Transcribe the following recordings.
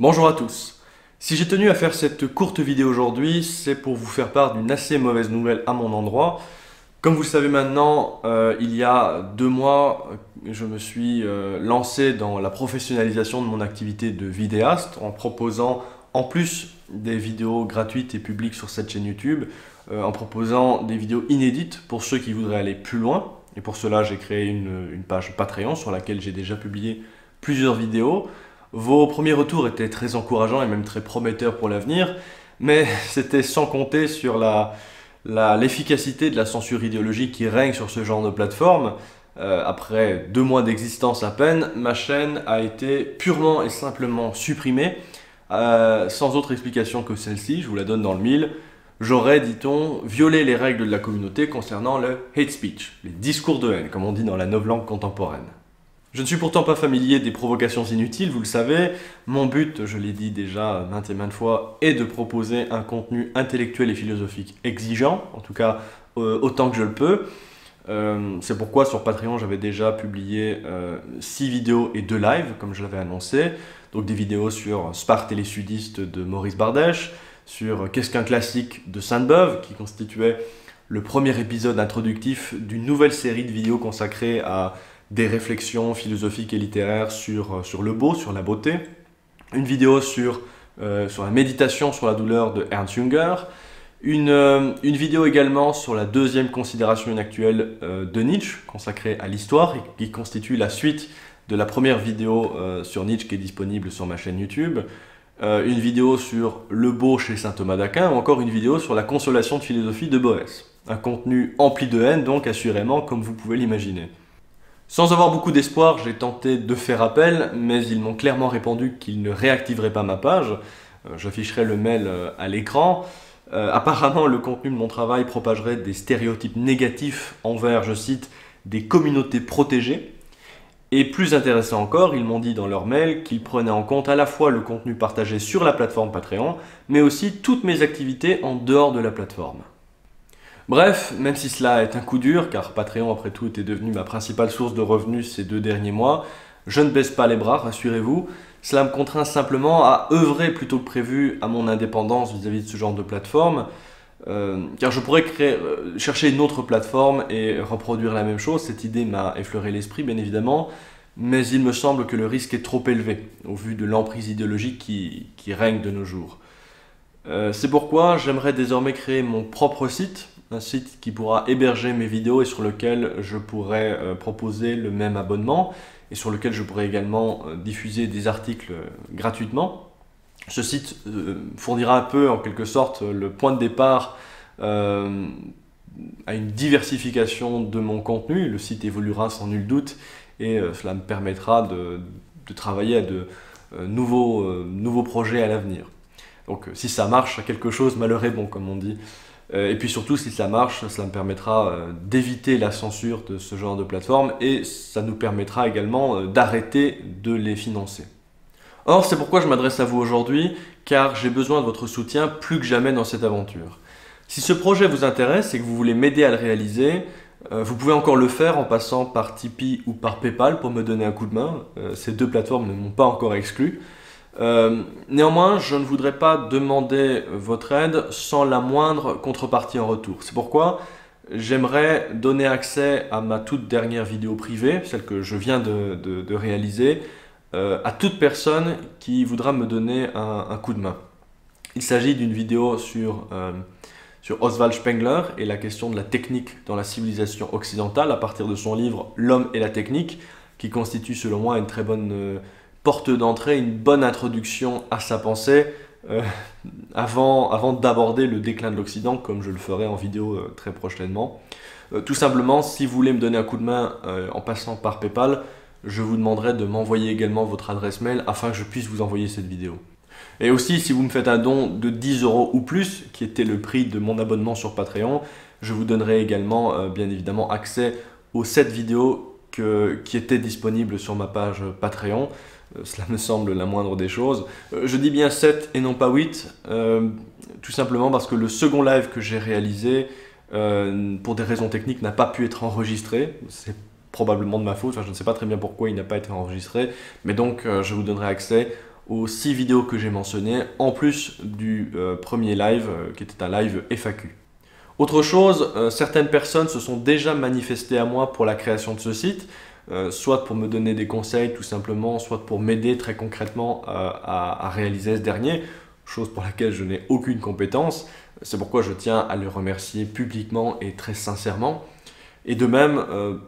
Bonjour à tous. Si j'ai tenu à faire cette courte vidéo aujourd'hui, c'est pour vous faire part d'une assez mauvaise nouvelle à mon endroit. Comme vous le savez maintenant, euh, il y a deux mois, je me suis euh, lancé dans la professionnalisation de mon activité de vidéaste en proposant en plus des vidéos gratuites et publiques sur cette chaîne YouTube, euh, en proposant des vidéos inédites pour ceux qui voudraient aller plus loin. Et pour cela, j'ai créé une page Patreon sur laquelle j'ai déjà publié plusieurs vidéos. Vos premiers retours étaient très encourageants et même très prometteurs pour l'avenir, mais c'était sans compter sur l'efficacité de la censure idéologique qui règne sur ce genre de plateforme. Euh, après deux mois d'existence à peine, ma chaîne a été purement et simplement supprimée, euh, sans autre explication que celle-ci, je vous la donne dans le mille. J'aurais, dit-on, violé les règles de la communauté concernant le hate speech, les discours de haine, comme on dit dans la langue contemporaine. Je ne suis pourtant pas familier des provocations inutiles, vous le savez. Mon but, je l'ai dit déjà maintes et maintes fois, est de proposer un contenu intellectuel et philosophique exigeant, en tout cas euh, autant que je le peux. Euh, c'est pourquoi sur Patreon, j'avais déjà publié 6 euh, vidéos et 2 lives, comme je l'avais annoncé. Donc des vidéos sur Sparte et les sudistes de Maurice Bardèche, sur Qu'est-ce qu'un classique de Sainte-Beuve, qui constituait le premier épisode introductif d'une nouvelle série de vidéos consacrées à des réflexions philosophiques et littéraires sur, euh, sur le beau, sur la beauté, une vidéo sur, euh, sur la méditation sur la douleur de Ernst Jünger, une, euh, une vidéo également sur la deuxième considération inactuelle de Nietzsche, consacrée à l'histoire, et qui constitue la suite de la première vidéo sur Nietzsche qui est disponible sur ma chaîne YouTube, une vidéo sur le beau chez saint Thomas d'Aquin, ou encore une vidéo sur la consolation de philosophie de Boès. Un contenu empli de haine, donc assurément, comme vous pouvez l'imaginer. Sans avoir beaucoup d'espoir, j'ai tenté de faire appel, mais ils m'ont clairement répondu qu'ils ne réactiveraient pas ma page. Euh, j'afficherai le mail euh, à l'écran. Euh, apparemment, le contenu de mon travail propagerait des stéréotypes négatifs envers, je cite, des communautés protégées. Et plus intéressant encore, ils m'ont dit dans leur mail qu'ils prenaient en compte à la fois le contenu partagé sur la plateforme Patreon, mais aussi toutes mes activités en dehors de la plateforme. Bref, même si cela est un coup dur, car Patreon après tout était devenu ma principale source de revenus ces deux derniers mois, je ne baisse pas les bras, rassurez-vous. Cela me contraint simplement à œuvrer plutôt que prévu à mon indépendance vis-à-vis de ce genre de plateforme. Euh, car je pourrais euh, chercher une autre plateforme et reproduire la même chose. Cette idée m'a effleuré l'esprit, bien évidemment, mais il me semble que le risque est trop élevé au vu de l'emprise idéologique qui, règne de nos jours. Euh, c'est pourquoi j'aimerais désormais créer mon propre site un site qui pourra héberger mes vidéos et sur lequel je pourrai euh, proposer le même abonnement et sur lequel je pourrai également euh, diffuser des articles euh, gratuitement. Ce site fournira un peu en quelque sorte le point de départ à une diversification de mon contenu. Le site évoluera sans nul doute et cela me permettra de, travailler à de nouveaux, projets à l'avenir. Donc si ça marche, quelque chose, malheur est bon comme on dit. Euh, et puis surtout, si ça marche, ça me permettra euh, d'éviter la censure de ce genre de plateforme et ça nous permettra également euh, d'arrêter de les financer. Or, c'est pourquoi je m'adresse à vous aujourd'hui, car j'ai besoin de votre soutien plus que jamais dans cette aventure. Si ce projet vous intéresse et que vous voulez m'aider à le réaliser, vous pouvez encore le faire en passant par Tipeee ou par PayPal pour me donner un coup de main. Ces deux plateformes ne m'ont pas encore exclu. Euh, néanmoins, je ne voudrais pas demander votre aide sans la moindre contrepartie en retour. C'est pourquoi j'aimerais donner accès à ma toute dernière vidéo privée, celle que je viens de, réaliser, euh, à toute personne qui voudra me donner un, coup de main. Il s'agit d'une vidéo euh, sur Oswald Spengler et la question de la technique dans la civilisation occidentale à partir de son livre L'homme et la technique, qui constitue selon moi une très bonne porte d'entrée, une bonne introduction à sa pensée euh, avant, avant d'aborder le déclin de l'Occident, comme je le ferai en vidéo euh, très prochainement. Euh, tout simplement, si vous voulez me donner un coup de main en passant par PayPal, je vous demanderai de m'envoyer également votre adresse mail afin que je puisse vous envoyer cette vidéo. Et aussi, si vous me faites un don de 10 euros ou plus, qui était le prix de mon abonnement sur Patreon, je vous donnerai également, bien évidemment, accès aux 7 vidéos qui étaient disponibles sur ma page Patreon. Euh, cela me semble la moindre des choses. Euh, je dis bien 7 et non pas 8, euh, tout simplement parce que le second live que j'ai réalisé, pour des raisons techniques, n'a pas pu être enregistré. C'est probablement de ma faute, je ne sais pas très bien pourquoi il n'a pas été enregistré, mais donc je vous donnerai accès aux 6 vidéos que j'ai mentionnées, en plus du premier live qui était un live FAQ. Autre chose, certaines personnes se sont déjà manifestées à moi pour la création de ce site, soit pour me donner des conseils tout simplement, soit pour m'aider très concrètement à, à réaliser ce dernier, chose pour laquelle je n'ai aucune compétence. C'est pourquoi je tiens à les remercier publiquement et très sincèrement. Et de même, euh,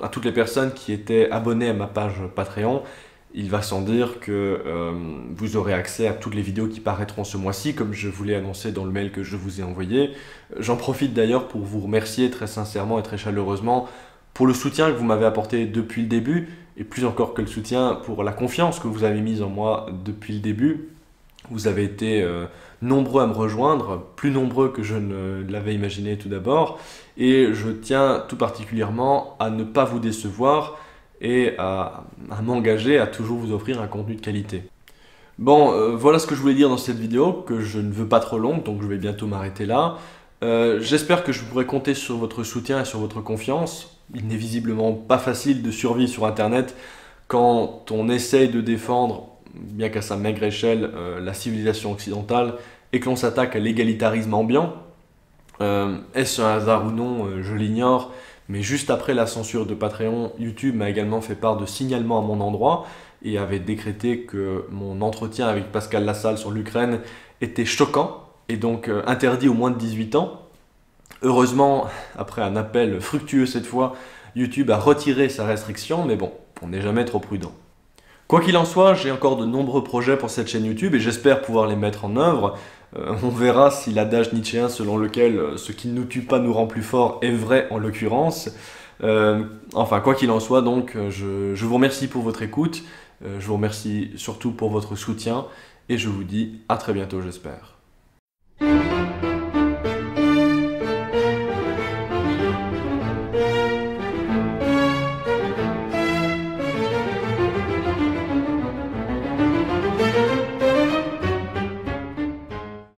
à toutes les personnes qui étaient abonnées à ma page Patreon, il va sans dire que euh, vous aurez accès à toutes les vidéos qui paraîtront ce mois-ci, comme je vous l'ai annoncé dans le mail que je vous ai envoyé. J'en profite d'ailleurs pour vous remercier très sincèrement et très chaleureusement pour le soutien que vous m'avez apporté depuis le début, et plus encore que le soutien pour la confiance que vous avez mise en moi depuis le début. Vous avez été euh, nombreux à me rejoindre, plus nombreux que je ne l'avais imaginé tout d'abord, et je tiens tout particulièrement à ne pas vous décevoir et à, m'engager à toujours vous offrir un contenu de qualité. Bon, euh, voilà ce que je voulais dire dans cette vidéo, que je ne veux pas trop longue, donc je vais bientôt m'arrêter là. Euh, j'espère que je pourrai compter sur votre soutien et sur votre confiance. Il n'est visiblement pas facile de survivre sur Internet quand on essaye de défendre bien qu'à sa maigre échelle, euh, la civilisation occidentale et que l'on s'attaque à l'égalitarisme ambiant. Est-ce un hasard ou non Je l'ignore. Mais juste après la censure de Patreon, YouTube m'a également fait part de signalements à mon endroit et avait décrété que mon entretien avec Pascal Lassalle sur l'Ukraine était choquant et donc interdit aux moins de 18 ans. Heureusement, après un appel fructueux cette fois, YouTube a retiré sa restriction, mais bon, on n'est jamais trop prudent. Quoi qu'il en soit, j'ai encore de nombreux projets pour cette chaîne YouTube et j'espère pouvoir les mettre en œuvre. Euh, on verra si l'adage nietzschéen selon lequel euh, ce qui ne nous tue pas nous rend plus fort est vrai en l'occurrence. Euh, enfin, quoi qu'il en soit, donc, je, je, vous remercie pour votre écoute, je vous remercie surtout pour votre soutien et je vous dis à très bientôt, j'espère.